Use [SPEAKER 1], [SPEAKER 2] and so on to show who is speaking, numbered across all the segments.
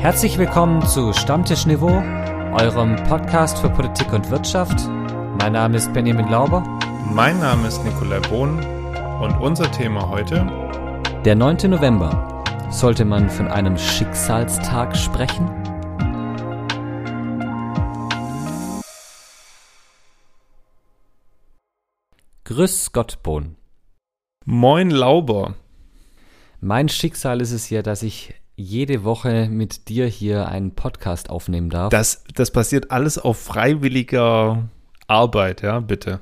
[SPEAKER 1] Herzlich willkommen zu Stammtisch Niveau, eurem Podcast für Politik und Wirtschaft. Mein Name ist Benjamin Lauber.
[SPEAKER 2] Mein Name ist Nikolai Bohn und unser Thema heute.
[SPEAKER 1] Der 9. November. Sollte man von einem Schicksalstag sprechen? Grüß Gott, Bohn.
[SPEAKER 2] Moin Lauber.
[SPEAKER 1] Mein Schicksal ist es ja, dass ich jede Woche mit dir hier einen Podcast aufnehmen darf.
[SPEAKER 2] Das, das passiert alles auf freiwilliger Arbeit, ja, bitte.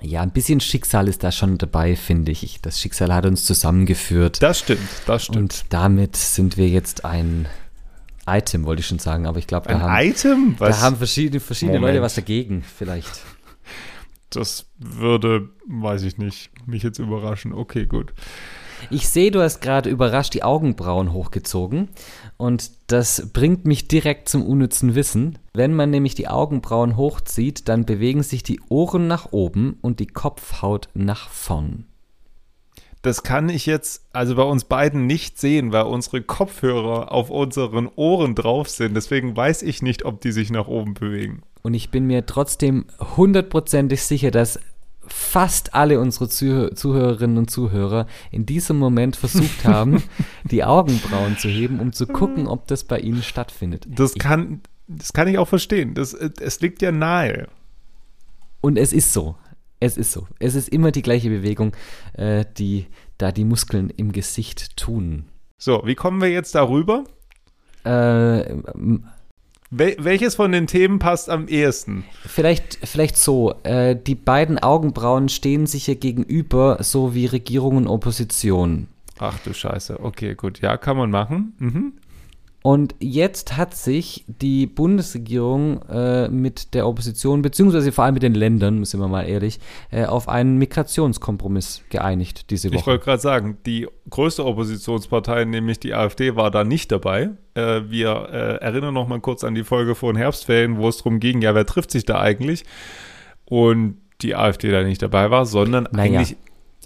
[SPEAKER 1] Ja, ein bisschen Schicksal ist da schon dabei, finde ich. Das Schicksal hat uns zusammengeführt.
[SPEAKER 2] Das stimmt, das stimmt.
[SPEAKER 1] Und damit sind wir jetzt ein Item, wollte ich schon sagen, aber ich glaube, da
[SPEAKER 2] Ein
[SPEAKER 1] haben,
[SPEAKER 2] Item?
[SPEAKER 1] da
[SPEAKER 2] Was?
[SPEAKER 1] haben verschiedene, verschiedene
[SPEAKER 2] Moment.
[SPEAKER 1] Leute was dagegen, vielleicht.
[SPEAKER 2] das würde, weiß ich nicht, mich jetzt überraschen. Okay, gut.
[SPEAKER 1] Ich sehe, du hast gerade überrascht die Augenbrauen hochgezogen und das bringt mich direkt zum unnützen Wissen. Wenn man nämlich die Augenbrauen hochzieht, dann bewegen sich die Ohren nach oben und die Kopfhaut nach vorn.
[SPEAKER 2] Das kann ich jetzt also bei uns beiden nicht sehen, weil unsere Kopfhörer auf unseren Ohren drauf sind. Deswegen weiß ich nicht, ob die sich nach oben bewegen.
[SPEAKER 1] Und ich bin mir trotzdem hundertprozentig sicher, dass fast alle unsere Zuhö Zuhörerinnen und Zuhörer in diesem Moment versucht haben, die Augenbrauen zu heben, um zu gucken, ob das bei ihnen stattfindet.
[SPEAKER 2] Das kann, das kann ich auch verstehen. Das, es liegt ja nahe.
[SPEAKER 1] Und es ist so. Es ist so. Es ist immer die gleiche Bewegung, äh, die da die Muskeln im Gesicht tun.
[SPEAKER 2] So, wie kommen wir jetzt darüber?
[SPEAKER 1] Äh,
[SPEAKER 2] Wel welches von den Themen passt am ehesten?
[SPEAKER 1] vielleicht, vielleicht so. Äh, die beiden Augenbrauen stehen sich ja gegenüber, so wie Regierung und Opposition.
[SPEAKER 2] Ach du Scheiße. Okay, gut. Ja, kann man machen. Mhm.
[SPEAKER 1] Und jetzt hat sich die Bundesregierung äh, mit der Opposition, beziehungsweise vor allem mit den Ländern, sind wir mal ehrlich, äh, auf einen Migrationskompromiss geeinigt diese
[SPEAKER 2] Ich
[SPEAKER 1] Woche.
[SPEAKER 2] wollte gerade sagen, die größte Oppositionspartei, nämlich die AfD, war da nicht dabei. Äh, wir äh, erinnern noch mal kurz an die Folge vor den Herbstferien, wo es darum ging, ja, wer trifft sich da eigentlich? Und die AfD da nicht dabei war, sondern
[SPEAKER 1] Naja,
[SPEAKER 2] eigentlich.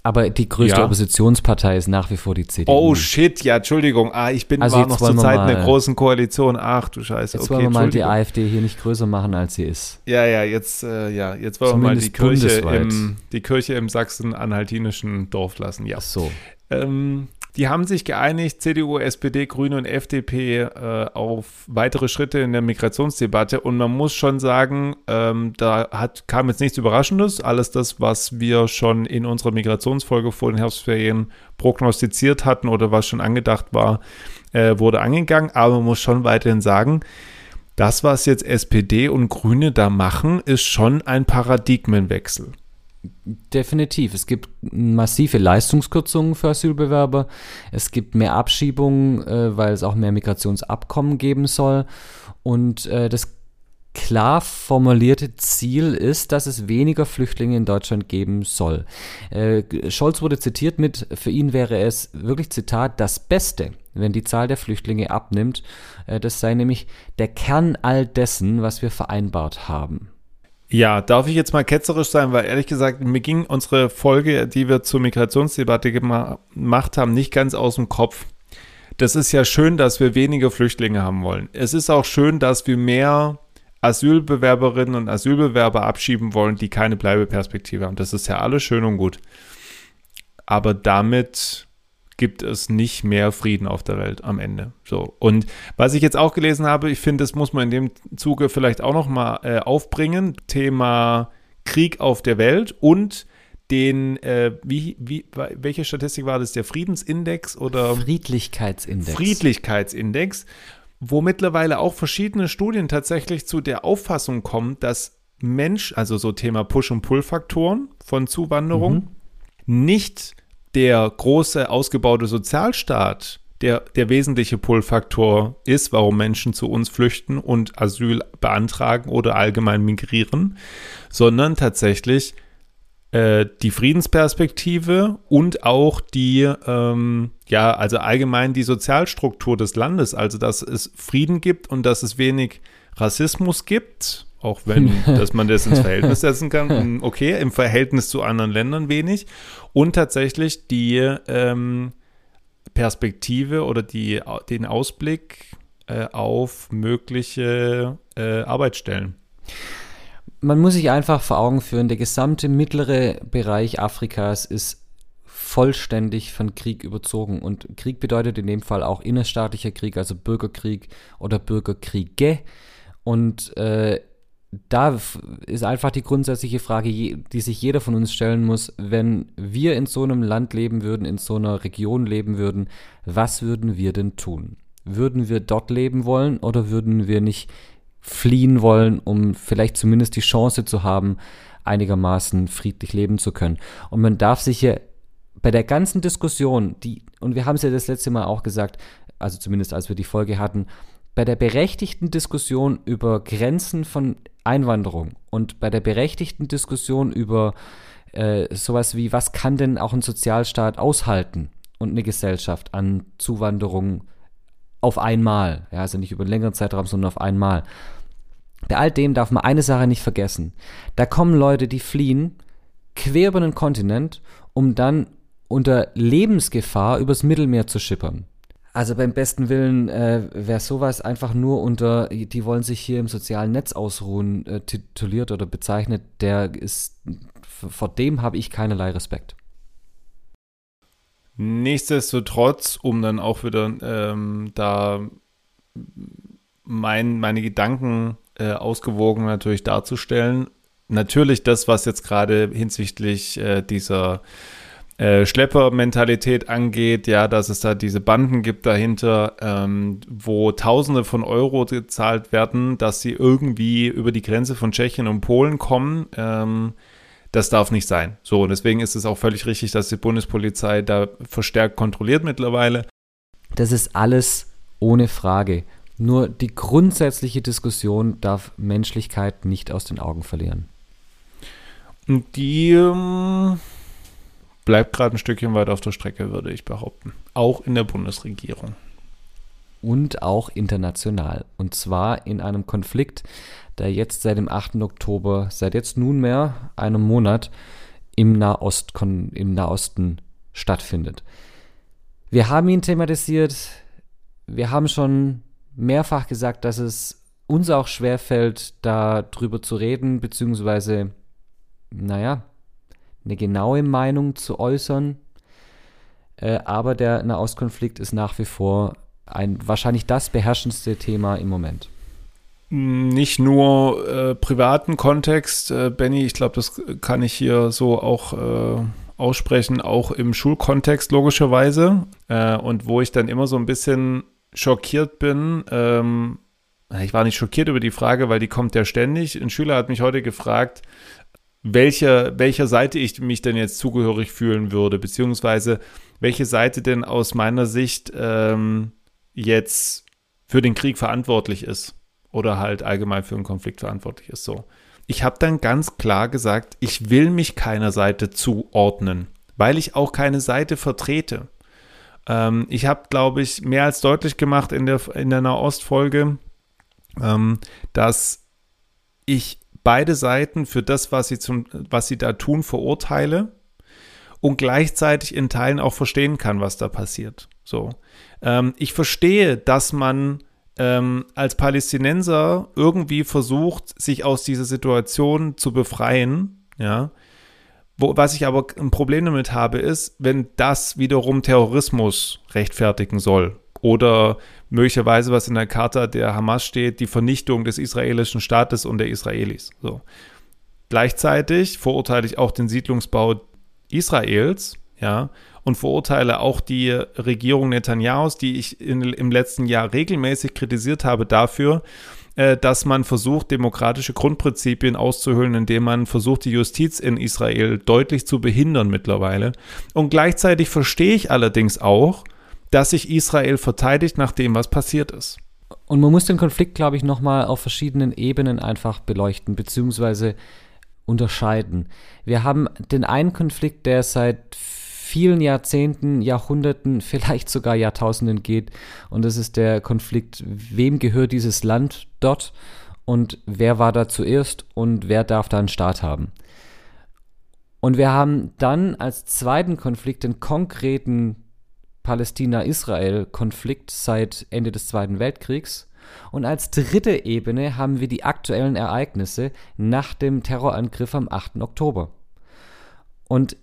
[SPEAKER 1] Aber die größte
[SPEAKER 2] Ja.
[SPEAKER 1] Oppositionspartei ist nach wie vor die CDU.
[SPEAKER 2] Oh shit, ja, Entschuldigung. Ah, ich bin
[SPEAKER 1] Also
[SPEAKER 2] war noch zur Zeit einer großen Koalition. Ach du Scheiße.
[SPEAKER 1] Jetzt
[SPEAKER 2] okay,
[SPEAKER 1] wollen wir mal die. AfD hier nicht größer machen, als sie ist.
[SPEAKER 2] Ja, ja, jetzt, äh, ja, jetzt wollen wir mal die
[SPEAKER 1] Zumindest
[SPEAKER 2] Kirche, im, die Kirche im sachsen-anhaltinischen Dorf lassen. Ja.
[SPEAKER 1] Ach so.
[SPEAKER 2] Ähm, die haben sich geeinigt, CDU, SPD, Grüne und FDP, äh, auf weitere Schritte in der Migrationsdebatte. Und man muss schon sagen, ähm, da hat, kam jetzt nichts Überraschendes. Alles das, was wir schon in unserer Migrationsfolge vor den Herbstferien prognostiziert hatten oder was schon angedacht war, äh, wurde angegangen. Aber man muss schon weiterhin sagen, das, was jetzt SPD und Grüne da machen, ist schon ein Paradigmenwechsel.
[SPEAKER 1] Definitiv. Es gibt massive Leistungskürzungen für Asylbewerber. Es gibt mehr Abschiebungen, äh, weil es auch mehr Migrationsabkommen geben soll. Und äh, das klar formulierte Ziel ist, dass es weniger Flüchtlinge in Deutschland geben soll. Äh, Scholz wurde zitiert mit, für ihn wäre es wirklich Zitat, das Beste, wenn die Zahl der Flüchtlinge abnimmt. Äh, das sei nämlich der Kern all dessen, was wir vereinbart haben.
[SPEAKER 2] Ja, darf ich jetzt mal ketzerisch sein, weil ehrlich gesagt, mir ging unsere Folge, die wir zur Migrationsdebatte gema- gemacht haben, nicht ganz aus dem Kopf. Das ist ja schön, dass wir weniger Flüchtlinge haben wollen. Es ist auch schön, dass wir mehr Asylbewerberinnen und Asylbewerber abschieben wollen, die keine Bleibeperspektive haben. Das ist ja alles schön und gut. Aber damit gibt es nicht mehr Frieden auf der Welt am Ende. So. Und was ich jetzt auch gelesen habe, ich finde, das muss man in dem Zuge vielleicht auch noch mal äh, aufbringen, Thema Krieg auf der Welt und den, äh, wie, wie, welche Statistik war das, der Friedensindex oder
[SPEAKER 1] Friedlichkeitsindex.
[SPEAKER 2] Friedlichkeitsindex, wo mittlerweile auch verschiedene Studien tatsächlich zu der Auffassung kommen, dass Mensch, also so Thema Push- und Pull-Faktoren von Zuwanderung, nicht der große ausgebaute Sozialstaat der, der wesentliche Pull-Faktor ist, warum Menschen zu uns flüchten und Asyl beantragen oder allgemein migrieren, sondern tatsächlich äh, die Friedensperspektive und auch die, ähm, ja, also allgemein die Sozialstruktur des Landes, also dass es Frieden gibt und dass es wenig Rassismus gibt, auch wenn, dass man das ins Verhältnis setzen kann, Mm, okay, im Verhältnis zu anderen Ländern wenig und tatsächlich die ähm, Perspektive oder die, den Ausblick äh, auf mögliche äh, Arbeitsstellen?
[SPEAKER 1] Man muss sich einfach vor Augen führen, der gesamte mittlere Bereich Afrikas ist vollständig von Krieg überzogen. Und Krieg bedeutet in dem Fall auch innerstaatlicher Krieg, also Bürgerkrieg oder Bürgerkriege. Und äh, da ist einfach die grundsätzliche Frage, die sich jeder von uns stellen muss, wenn wir in so einem Land leben würden, in so einer Region leben würden, was würden wir denn tun? Würden wir dort leben wollen oder würden wir nicht fliehen wollen, um vielleicht zumindest die Chance zu haben, einigermaßen friedlich leben zu können? Und man darf sich hier bei der ganzen Diskussion, die, und wir haben es ja das letzte Mal auch gesagt, also zumindest als wir die Folge hatten, bei der berechtigten Diskussion über Grenzen von Einwanderung und bei der berechtigten Diskussion über äh, sowas wie, was kann denn auch ein Sozialstaat aushalten und eine Gesellschaft an Zuwanderung auf einmal, ja, also nicht über einen längeren Zeitraum, sondern auf einmal. Bei all dem darf man eine Sache nicht vergessen. Da kommen Leute, die fliehen quer über den Kontinent, um dann unter Lebensgefahr übers Mittelmeer zu schippern. Also beim besten Willen äh, wäre sowas einfach nur unter, die wollen sich hier im sozialen Netz ausruhen, äh, tituliert oder bezeichnet, der ist, vor dem habe ich keinerlei Respekt.
[SPEAKER 2] Nichtsdestotrotz, um dann auch wieder ähm, da mein, meine Gedanken äh, ausgewogen natürlich darzustellen, natürlich das, was jetzt gerade hinsichtlich äh, dieser äh, Schleppermentalität angeht, ja, dass es da diese Banden gibt dahinter, ähm, wo Tausende von Euro gezahlt werden, dass sie irgendwie über die Grenze von Tschechien und Polen kommen. Ähm, das darf nicht sein. So, und deswegen ist es auch völlig richtig, dass die Bundespolizei da verstärkt kontrolliert mittlerweile.
[SPEAKER 1] Das ist alles ohne Frage. Nur die grundsätzliche Diskussion darf Menschlichkeit nicht aus den Augen verlieren.
[SPEAKER 2] Und die ähm, bleibt gerade ein Stückchen weit auf der Strecke, würde ich behaupten. Auch in der Bundesregierung.
[SPEAKER 1] Und auch international. Und zwar in einem Konflikt, der jetzt seit dem 8. Oktober, seit jetzt nunmehr einem Monat im, Nahost, im Nahosten stattfindet. Wir haben ihn thematisiert. Wir haben schon mehrfach gesagt, dass es uns auch schwerfällt, darüber zu reden, beziehungsweise, naja, eine genaue Meinung zu äußern. Äh, aber der Nahostkonflikt ist nach wie vor ein wahrscheinlich das beherrschendste Thema im Moment.
[SPEAKER 2] Nicht nur äh, privaten Kontext, äh, Benny, ich glaube, das kann ich hier so auch äh, aussprechen, auch im Schulkontext logischerweise. Äh, und wo ich dann immer so ein bisschen schockiert bin, ähm, ich war nicht schockiert über die Frage, weil die kommt ja ständig. Ein Schüler hat mich heute gefragt, welcher, welcher Seite ich mich denn jetzt zugehörig fühlen würde, beziehungsweise welche Seite denn aus meiner Sicht ähm, jetzt für den Krieg verantwortlich ist oder halt allgemein für einen Konflikt verantwortlich ist. So. Ich habe dann ganz klar gesagt, ich will mich keiner Seite zuordnen, weil ich auch keine Seite vertrete. Ähm, ich habe, glaube ich, mehr als deutlich gemacht in der, in der Nahostfolge, ähm, dass ich beide Seiten für das, was sie, zum, was sie da tun, verurteile und gleichzeitig in Teilen auch verstehen kann, was da passiert. So. Ähm, ich verstehe, dass man ähm, als Palästinenser irgendwie versucht, sich aus dieser Situation zu befreien, ja. Wo, was ich aber ein Problem damit habe, ist, wenn das wiederum Terrorismus rechtfertigen soll oder möglicherweise, was in der Charta der Hamas steht, die Vernichtung des israelischen Staates und der Israelis. So. Gleichzeitig verurteile ich auch den Siedlungsbau Israels, ja, und verurteile auch die Regierung Netanyahus, die ich in, im letzten Jahr regelmäßig kritisiert habe dafür, äh, dass man versucht, demokratische Grundprinzipien auszuhöhlen, indem man versucht, die Justiz in Israel deutlich zu behindern mittlerweile. Und gleichzeitig verstehe ich allerdings auch, dass sich Israel verteidigt nach dem, was passiert ist.
[SPEAKER 1] Und man muss den Konflikt, glaube ich, nochmal auf verschiedenen Ebenen einfach beleuchten, beziehungsweise unterscheiden. Wir haben den einen Konflikt, der seit vielen Jahrzehnten, Jahrhunderten, vielleicht sogar Jahrtausenden geht. Und das ist der Konflikt, wem gehört dieses Land dort und wer war da zuerst und wer darf da einen Staat haben. Und wir haben dann als zweiten Konflikt den konkreten Palästina-Israel-Konflikt seit Ende des Zweiten Weltkriegs. Und als dritte Ebene haben wir die aktuellen Ereignisse nach dem Terrorangriff am 8. Oktober. Und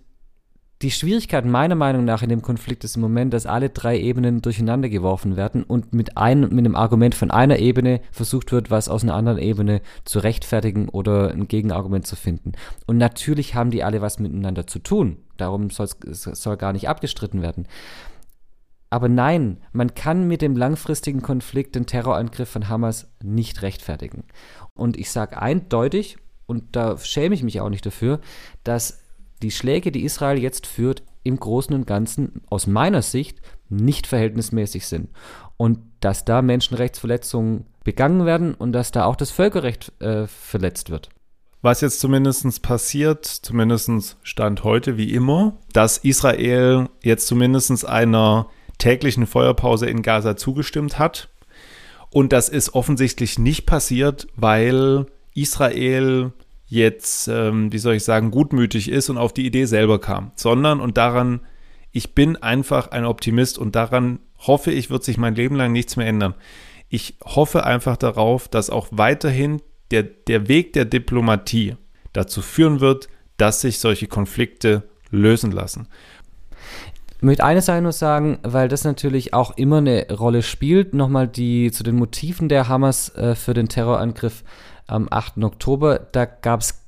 [SPEAKER 1] die Schwierigkeit meiner Meinung nach in dem Konflikt ist im Moment, dass alle drei Ebenen durcheinander geworfen werden und mit, ein, mit einem Argument von einer Ebene versucht wird, was aus einer anderen Ebene zu rechtfertigen oder ein Gegenargument zu finden. Und natürlich haben die alle was miteinander zu tun. Darum soll gar nicht abgestritten werden. Aber nein, man kann mit dem langfristigen Konflikt den Terrorangriff von Hamas nicht rechtfertigen. Und ich sage eindeutig, und da schäme ich mich auch nicht dafür, dass die Schläge, die Israel jetzt führt, im Großen und Ganzen aus meiner Sicht nicht verhältnismäßig sind. Und dass da Menschenrechtsverletzungen begangen werden und dass da auch das Völkerrecht äh, verletzt wird.
[SPEAKER 2] Was jetzt zumindest passiert, zumindest Stand heute wie immer, dass Israel jetzt zumindest einer täglichen Feuerpause in Gaza zugestimmt hat. Und das ist offensichtlich nicht passiert, weil Israel jetzt, ähm, wie soll ich sagen, gutmütig ist und auf die Idee selber kam, sondern und daran, ich bin einfach ein Optimist und daran hoffe ich, wird sich mein Leben lang nichts mehr ändern. Ich hoffe einfach darauf, dass auch weiterhin der, der Weg der Diplomatie dazu führen wird, dass sich solche Konflikte lösen lassen.
[SPEAKER 1] Möchte eine Sache nur sagen, weil das natürlich auch immer eine Rolle spielt, nochmal die zu den Motiven der Hamas äh, für den Terrorangriff am 8. Oktober. Da gab es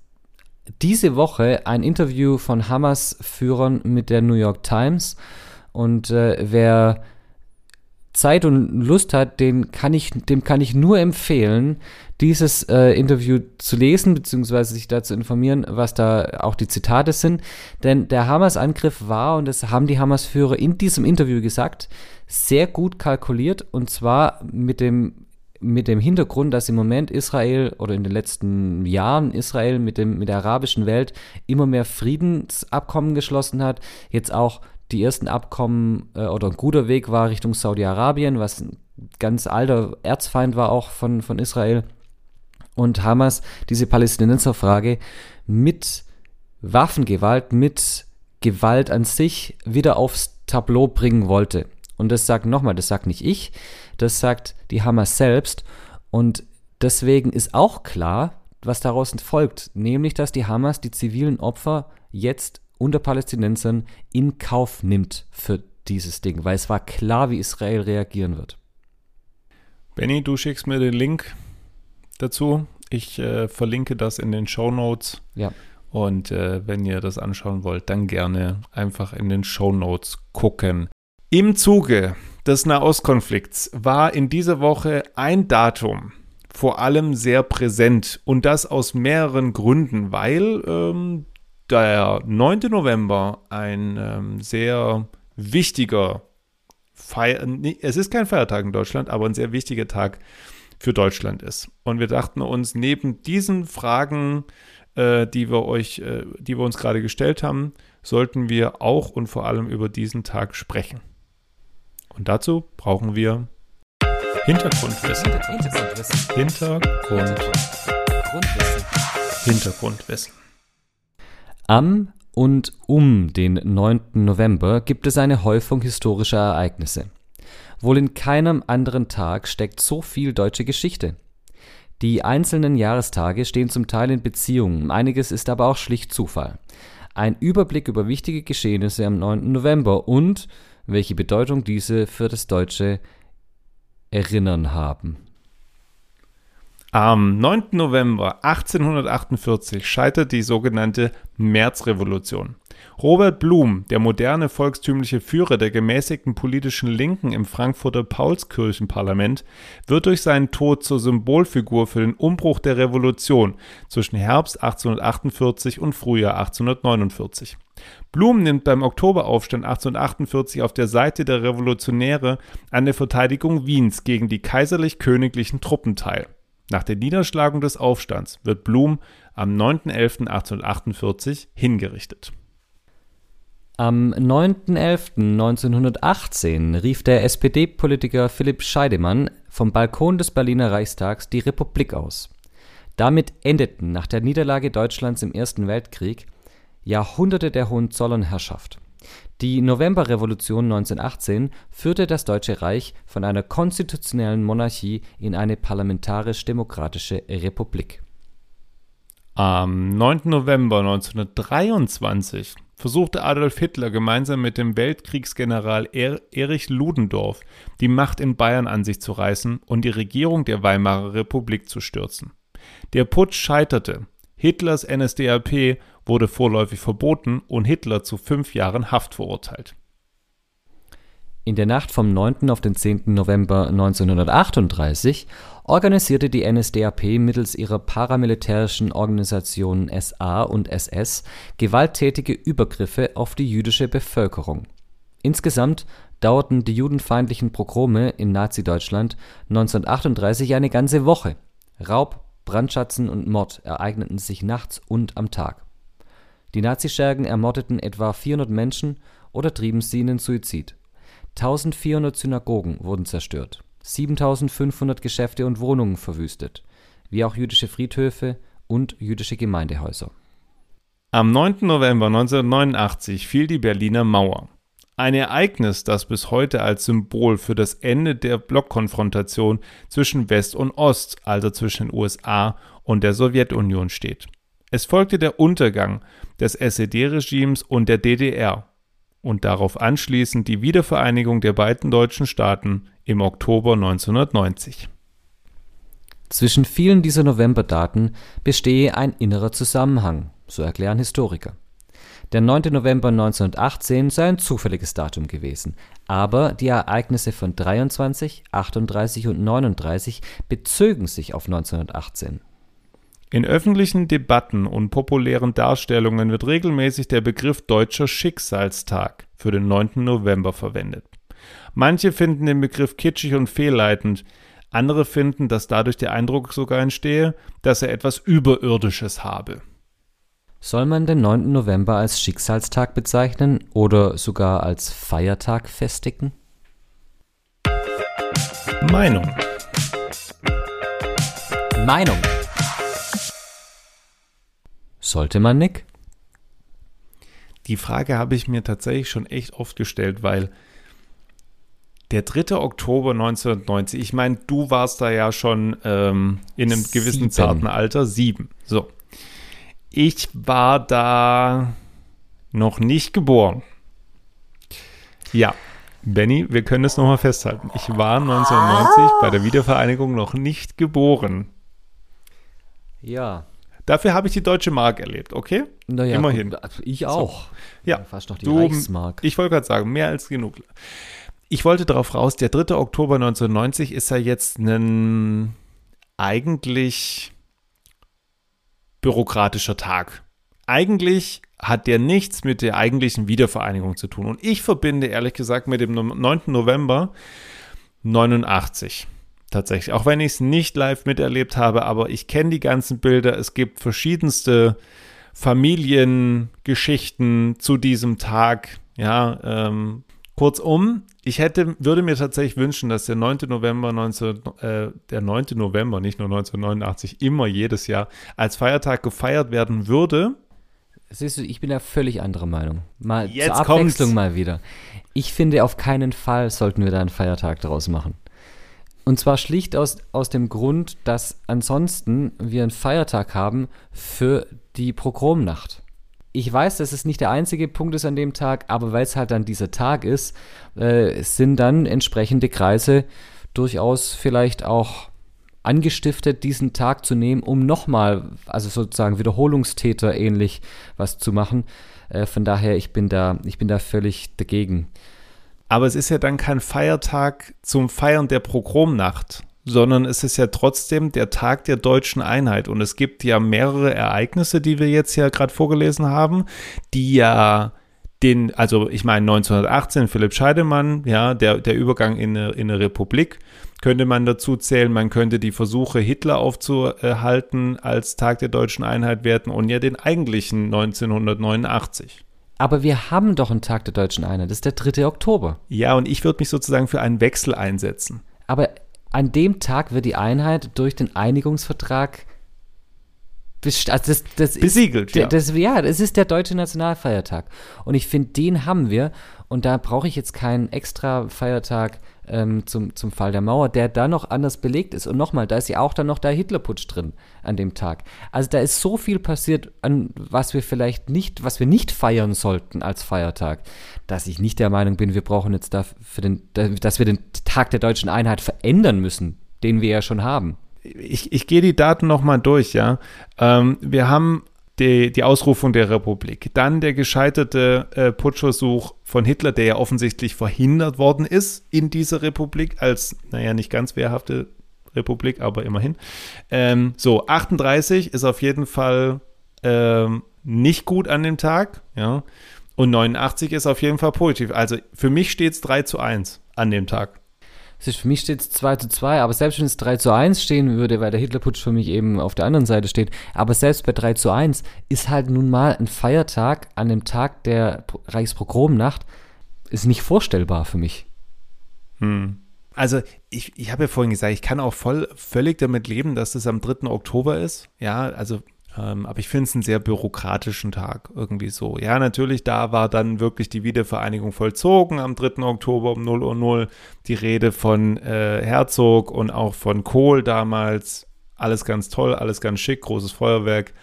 [SPEAKER 1] diese Woche ein Interview von Hamas-Führern mit der New York Times. Und äh, wer Zeit und Lust hat, den kann ich, dem kann ich nur empfehlen, dieses äh, Interview zu lesen, beziehungsweise sich da zu informieren, was da auch die Zitate sind. Denn der Hamas-Angriff war, und das haben die Hamas-Führer in diesem Interview gesagt, sehr gut kalkuliert und zwar mit dem mit dem Hintergrund, dass im Moment Israel oder in den letzten Jahren Israel mit, dem, mit der arabischen Welt immer mehr Friedensabkommen geschlossen hat, jetzt auch die ersten Abkommen äh, oder ein guter Weg war Richtung Saudi-Arabien, was ein ganz alter Erzfeind war auch von, von Israel. Und Hamas diese Palästinenserfrage mit Waffengewalt, mit Gewalt an sich wieder aufs Tableau bringen wollte. Und das sagt nochmal, das sagt nicht ich, das sagt die Hamas selbst. Und deswegen ist auch klar, was daraus folgt, nämlich dass die Hamas die zivilen Opfer jetzt unter Palästinensern in Kauf nimmt für dieses Ding, weil es war klar, wie Israel reagieren wird.
[SPEAKER 2] Benny, du schickst mir den Link dazu. Ich äh, verlinke das in den Show Notes.
[SPEAKER 1] Ja.
[SPEAKER 2] Und äh, wenn ihr das anschauen wollt, dann gerne einfach in den Show Notes gucken. Im Zuge des Nahostkonflikts war in dieser Woche ein Datum vor allem sehr präsent und das aus mehreren Gründen, weil ähm, der 9. November ein ähm, sehr wichtiger Feier, es ist kein Feiertag in Deutschland, aber ein sehr wichtiger Tag für Deutschland ist. Und wir dachten uns, neben diesen Fragen, äh, die wir euch, äh, die wir uns gerade gestellt haben, sollten wir auch und vor allem über diesen Tag sprechen. Und dazu brauchen wir Hintergrundwissen. Hintergrundwissen. Hintergrundwissen. Hintergrundwissen.
[SPEAKER 1] Am und um den 9. November gibt es eine Häufung historischer Ereignisse. Wohl in keinem anderen Tag steckt so viel deutsche Geschichte. Die einzelnen Jahrestage stehen zum Teil in Beziehungen, einiges ist aber auch schlicht Zufall. Ein Überblick über wichtige Geschehnisse am 9. November und welche Bedeutung diese für das deutsche Erinnern haben.
[SPEAKER 2] Am 9. November 1848 scheitert die sogenannte Märzrevolution. Robert Blum, der moderne volkstümliche Führer der gemäßigten politischen Linken im Frankfurter Paulskirchenparlament, wird durch seinen Tod zur Symbolfigur für den Umbruch der Revolution zwischen Herbst 1848 und Frühjahr 1849. Blum nimmt beim Oktoberaufstand 1848 auf der Seite der Revolutionäre an der Verteidigung Wiens gegen die kaiserlich-königlichen Truppen teil. Nach der Niederschlagung des Aufstands wird Blum am 9.11.1848 hingerichtet.
[SPEAKER 1] Am 9.11.1918 rief der SPD-Politiker Philipp Scheidemann vom Balkon des Berliner Reichstags die Republik aus. Damit endeten nach der Niederlage Deutschlands im Ersten Weltkrieg Jahrhunderte der Hohenzollernherrschaft. Die Novemberrevolution 1918 führte das Deutsche Reich von einer konstitutionellen Monarchie in eine parlamentarisch-demokratische Republik.
[SPEAKER 2] Am 9. November 1923 versuchte Adolf Hitler gemeinsam mit dem Weltkriegsgeneral er Erich Ludendorff die Macht in Bayern an sich zu reißen und die Regierung der Weimarer Republik zu stürzen. Der Putsch scheiterte. Hitlers NSDAP wurde vorläufig verboten und Hitler zu fünf Jahren Haft verurteilt.
[SPEAKER 1] In der Nacht vom 9. auf den 10. November 1938 organisierte die NSDAP mittels ihrer paramilitärischen Organisationen SA und SS gewalttätige Übergriffe auf die jüdische Bevölkerung. Insgesamt dauerten die judenfeindlichen Pogrome in Nazi-Deutschland 1938 eine ganze Woche. Raub, Brandschatzen und Mord ereigneten sich nachts und am Tag. Die Nazischergen ermordeten etwa 400 Menschen oder trieben sie in den Suizid. 1400 Synagogen wurden zerstört, 7500 Geschäfte und Wohnungen verwüstet, wie auch jüdische Friedhöfe und jüdische Gemeindehäuser.
[SPEAKER 2] Am 9. November 1989 fiel die Berliner Mauer. Ein Ereignis, das bis heute als Symbol für das Ende der Blockkonfrontation zwischen West und Ost, also zwischen den USA und der Sowjetunion steht. Es folgte der Untergang des SED-Regimes und der DDR und darauf anschließend die Wiedervereinigung der beiden deutschen Staaten im Oktober 1990.
[SPEAKER 1] Zwischen vielen dieser Novemberdaten bestehe ein innerer Zusammenhang, so erklären Historiker. Der 9. November 1918 sei ein zufälliges Datum gewesen, aber die Ereignisse von 23, 38 und 39 bezögen sich auf 1918.
[SPEAKER 2] In öffentlichen Debatten und populären Darstellungen wird regelmäßig der Begriff Deutscher Schicksalstag für den 9. November verwendet. Manche finden den Begriff kitschig und fehlleitend, andere finden, dass dadurch der Eindruck sogar entstehe, dass er etwas Überirdisches habe.
[SPEAKER 1] Soll man den 9. November als Schicksalstag bezeichnen oder sogar als Feiertag festigen?
[SPEAKER 2] Meinung.
[SPEAKER 1] Meinung. Sollte man, Nick?
[SPEAKER 2] Die Frage habe ich mir tatsächlich schon echt oft gestellt, weil der 3. Oktober 1990, ich meine, du warst da ja schon ähm, in einem gewissen sieben. zarten Alter, sieben. So. Ich war da noch nicht geboren. Ja, Benny, wir können es nochmal festhalten. Ich war 1990 bei der Wiedervereinigung noch nicht geboren.
[SPEAKER 1] Ja,
[SPEAKER 2] Dafür habe ich die deutsche Mark erlebt, okay?
[SPEAKER 1] Naja, Immerhin. Gut, ich auch.
[SPEAKER 2] So. Ja.
[SPEAKER 1] Fast noch die
[SPEAKER 2] du,
[SPEAKER 1] Reichsmark.
[SPEAKER 2] Ich wollte gerade sagen, mehr als genug. Ich wollte darauf raus, der 3. Oktober 1990 ist ja jetzt ein eigentlich bürokratischer Tag. Eigentlich hat der nichts mit der eigentlichen Wiedervereinigung zu tun. Und ich verbinde ehrlich gesagt mit dem 9. November 89 tatsächlich. Auch wenn ich es nicht live miterlebt habe, aber ich kenne die ganzen Bilder. Es gibt verschiedenste Familiengeschichten zu diesem Tag. Ja, ähm, kurzum, ich hätte, würde mir tatsächlich wünschen, dass der 9. November 19, äh, der 9. November, nicht nur 1989, immer jedes Jahr als Feiertag gefeiert werden würde.
[SPEAKER 1] Siehst du, ich bin ja völlig anderer Meinung. Mal Jetzt zur Abwechslung kommt's. mal wieder. Ich finde, auf keinen Fall sollten wir da einen Feiertag daraus machen. Und zwar schlicht aus, aus dem Grund, dass ansonsten wir einen Feiertag haben für die Progromnacht. Ich weiß, dass es nicht der einzige Punkt ist an dem Tag, aber weil es halt dann dieser Tag ist, äh, sind dann entsprechende Kreise durchaus vielleicht auch angestiftet, diesen Tag zu nehmen, um nochmal, also sozusagen Wiederholungstäter ähnlich was zu machen. Äh, von daher, ich bin da, ich bin da völlig dagegen.
[SPEAKER 2] Aber es ist ja dann kein Feiertag zum Feiern der Progromnacht, sondern es ist ja trotzdem der Tag der deutschen Einheit. Und es gibt ja mehrere Ereignisse, die wir jetzt ja gerade vorgelesen haben, die ja den, also ich meine 1918 Philipp Scheidemann, ja, der, der Übergang in eine, in eine Republik, könnte man dazu zählen. Man könnte die Versuche, Hitler aufzuhalten als Tag der deutschen Einheit werten und ja den eigentlichen 1989.
[SPEAKER 1] Aber wir haben doch einen Tag der deutschen Einheit. Das ist der 3. Oktober.
[SPEAKER 2] Ja, und ich würde mich sozusagen für einen Wechsel einsetzen.
[SPEAKER 1] Aber an dem Tag wird die Einheit durch den Einigungsvertrag also das, das
[SPEAKER 2] Besiegelt,
[SPEAKER 1] ist, ja. Das, ja, das ist der deutsche Nationalfeiertag. Und ich finde, den haben wir. Und da brauche ich jetzt keinen extra Feiertag ähm, zum, zum Fall der Mauer, der da noch anders belegt ist. Und nochmal, da ist ja auch dann noch der Hitlerputsch drin an dem Tag. Also da ist so viel passiert, an was wir vielleicht nicht, was wir nicht feiern sollten als Feiertag, dass ich nicht der Meinung bin, wir brauchen jetzt dafür den, dass wir den Tag der deutschen Einheit verändern müssen, den wir ja schon haben.
[SPEAKER 2] Ich, ich gehe die Daten nochmal durch, ja. Ähm, wir haben die, die Ausrufung der Republik. Dann der gescheiterte äh, Putschversuch von Hitler, der ja offensichtlich verhindert worden ist in dieser Republik, als, naja, nicht ganz wehrhafte Republik, aber immerhin. Ähm, so, 38 ist auf jeden Fall ähm, nicht gut an dem Tag, ja. Und 89 ist auf jeden Fall positiv. Also für mich steht es 3 zu 1 an dem Tag.
[SPEAKER 1] Es ist, für mich steht es 2 zu 2, aber selbst wenn es 3 zu 1 stehen würde, weil der Hitlerputsch für mich eben auf der anderen Seite steht, aber selbst bei 3 zu 1 ist halt nun mal ein Feiertag an dem Tag der Reichspogromnacht, ist nicht vorstellbar für mich.
[SPEAKER 2] Hm. Also ich, ich habe ja vorhin gesagt, ich kann auch voll völlig damit leben, dass es am 3. Oktober ist. Ja, also aber ich finde es einen sehr bürokratischen Tag irgendwie so. Ja, natürlich, da war dann wirklich die Wiedervereinigung vollzogen am 3. Oktober um 0 Uhr 0. Die Rede von äh, Herzog und auch von Kohl damals. Alles ganz toll, alles ganz schick, großes Feuerwerk.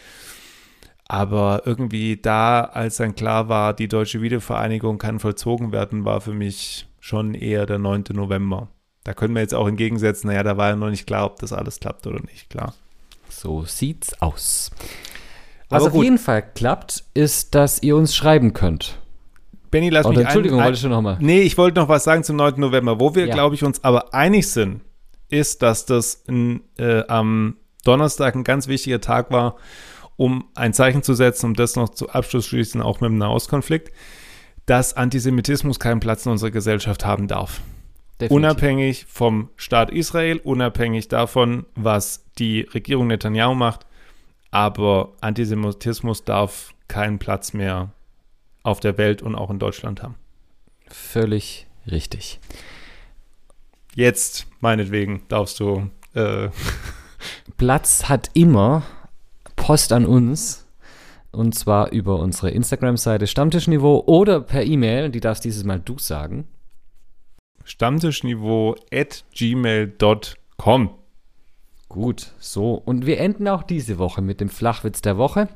[SPEAKER 2] Aber irgendwie da, als dann klar war, die deutsche Wiedervereinigung kann vollzogen werden, war für mich schon eher der 9. November. Da können wir jetzt auch entgegensetzen, naja, da war ja noch nicht klar, ob das alles klappt oder nicht, klar.
[SPEAKER 1] So sieht's aus. Was Aber auf gut. jeden Fall klappt, ist, dass ihr uns schreiben könnt.
[SPEAKER 2] Benny, lass
[SPEAKER 1] Oder,
[SPEAKER 2] mich
[SPEAKER 1] Entschuldigung, ein, wollte ich schon nochmal.
[SPEAKER 2] Nee, ich wollte noch was sagen zum 9. November. Wo wir, ja. glaube ich, uns aber einig sind, ist, dass das ein, äh, am Donnerstag ein ganz wichtiger Tag war, um ein Zeichen zu setzen, um das noch zu Abschluss schließen, auch mit dem Nahostkonflikt, dass Antisemitismus keinen Platz in unserer Gesellschaft haben darf. Definitiv. Unabhängig vom Staat Israel, unabhängig davon, was die Regierung Netanyahu macht. Aber Antisemitismus darf keinen Platz mehr auf der Welt und auch in Deutschland haben.
[SPEAKER 1] Völlig richtig.
[SPEAKER 2] Jetzt, meinetwegen, darfst du. Äh
[SPEAKER 1] Platz hat immer Post an uns. Und zwar über unsere Instagram-Seite Stammtischniveau oder per E-Mail. Die darfst dieses Mal du sagen
[SPEAKER 2] stammtischniveau at gmail.com.
[SPEAKER 1] Gut, so. Und wir enden auch diese Woche mit dem Flachwitz der Woche.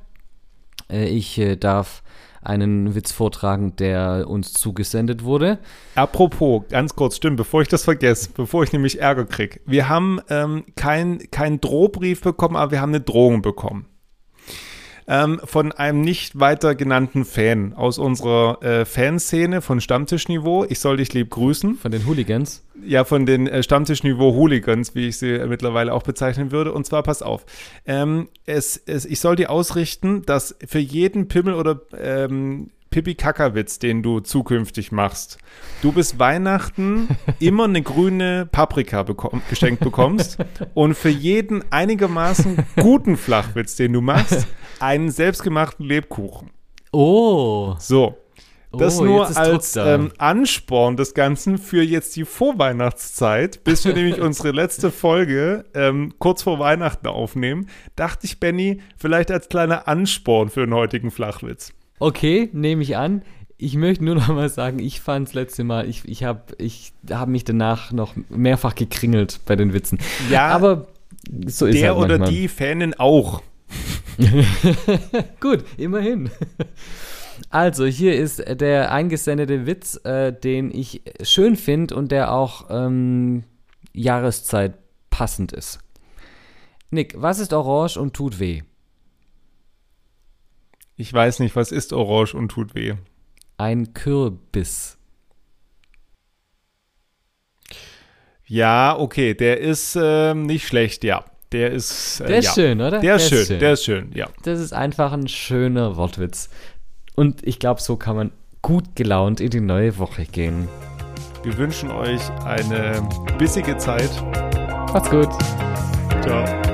[SPEAKER 1] Äh, ich äh, darf einen Witz vortragen, der uns zugesendet wurde.
[SPEAKER 2] Apropos, ganz kurz, stimmt, bevor ich das vergesse, bevor ich nämlich Ärger kriege. Wir haben ähm, keinen kein Drohbrief bekommen, aber wir haben eine Drohung bekommen ähm, von einem nicht weiter genannten Fan aus unserer äh, Fanszene von Stammtischniveau. Ich soll dich lieb grüßen.
[SPEAKER 1] Von den Hooligans?
[SPEAKER 2] Ja, von den äh, Stammtischniveau-Hooligans, wie ich sie äh, mittlerweile auch bezeichnen würde. Und zwar, pass auf, ähm, es, es, ich soll dir ausrichten, dass für jeden Pimmel oder ähm, Pipi-Kaka-Witz, den du zukünftig machst. Du bis Weihnachten immer eine grüne Paprika bekomm geschenkt bekommst und für jeden einigermaßen guten Flachwitz, den du machst, einen selbstgemachten Lebkuchen.
[SPEAKER 1] Oh.
[SPEAKER 2] So. Das oh, nur als ähm, Ansporn des Ganzen für jetzt die Vorweihnachtszeit, bis wir nämlich unsere letzte Folge ähm, kurz vor Weihnachten aufnehmen, dachte ich, Benny, vielleicht als kleiner Ansporn für den heutigen Flachwitz.
[SPEAKER 1] Okay, nehme ich an. Ich möchte nur noch mal sagen, ich fand das letzte Mal, ich, ich habe ich hab mich danach noch mehrfach gekringelt bei den Witzen.
[SPEAKER 2] Ja, aber so ist der halt oder die Fanin auch.
[SPEAKER 1] Gut, immerhin. Also, hier ist der eingesendete Witz, äh, den ich schön finde und der auch ähm, Jahreszeit passend ist. Nick, was ist orange und tut weh?
[SPEAKER 2] Ich weiß nicht, was ist orange und tut weh?
[SPEAKER 1] Ein Kürbis.
[SPEAKER 2] Ja, okay, der ist äh, nicht schlecht, ja. Der ist.
[SPEAKER 1] Äh, der ist
[SPEAKER 2] ja.
[SPEAKER 1] schön, oder?
[SPEAKER 2] Der, der ist, schön, schön, der ist schön, ja.
[SPEAKER 1] Das ist einfach ein schöner Wortwitz. Und ich glaube, so kann man gut gelaunt in die neue Woche gehen.
[SPEAKER 2] Wir wünschen euch eine bissige Zeit.
[SPEAKER 1] Macht's gut.
[SPEAKER 2] Ciao.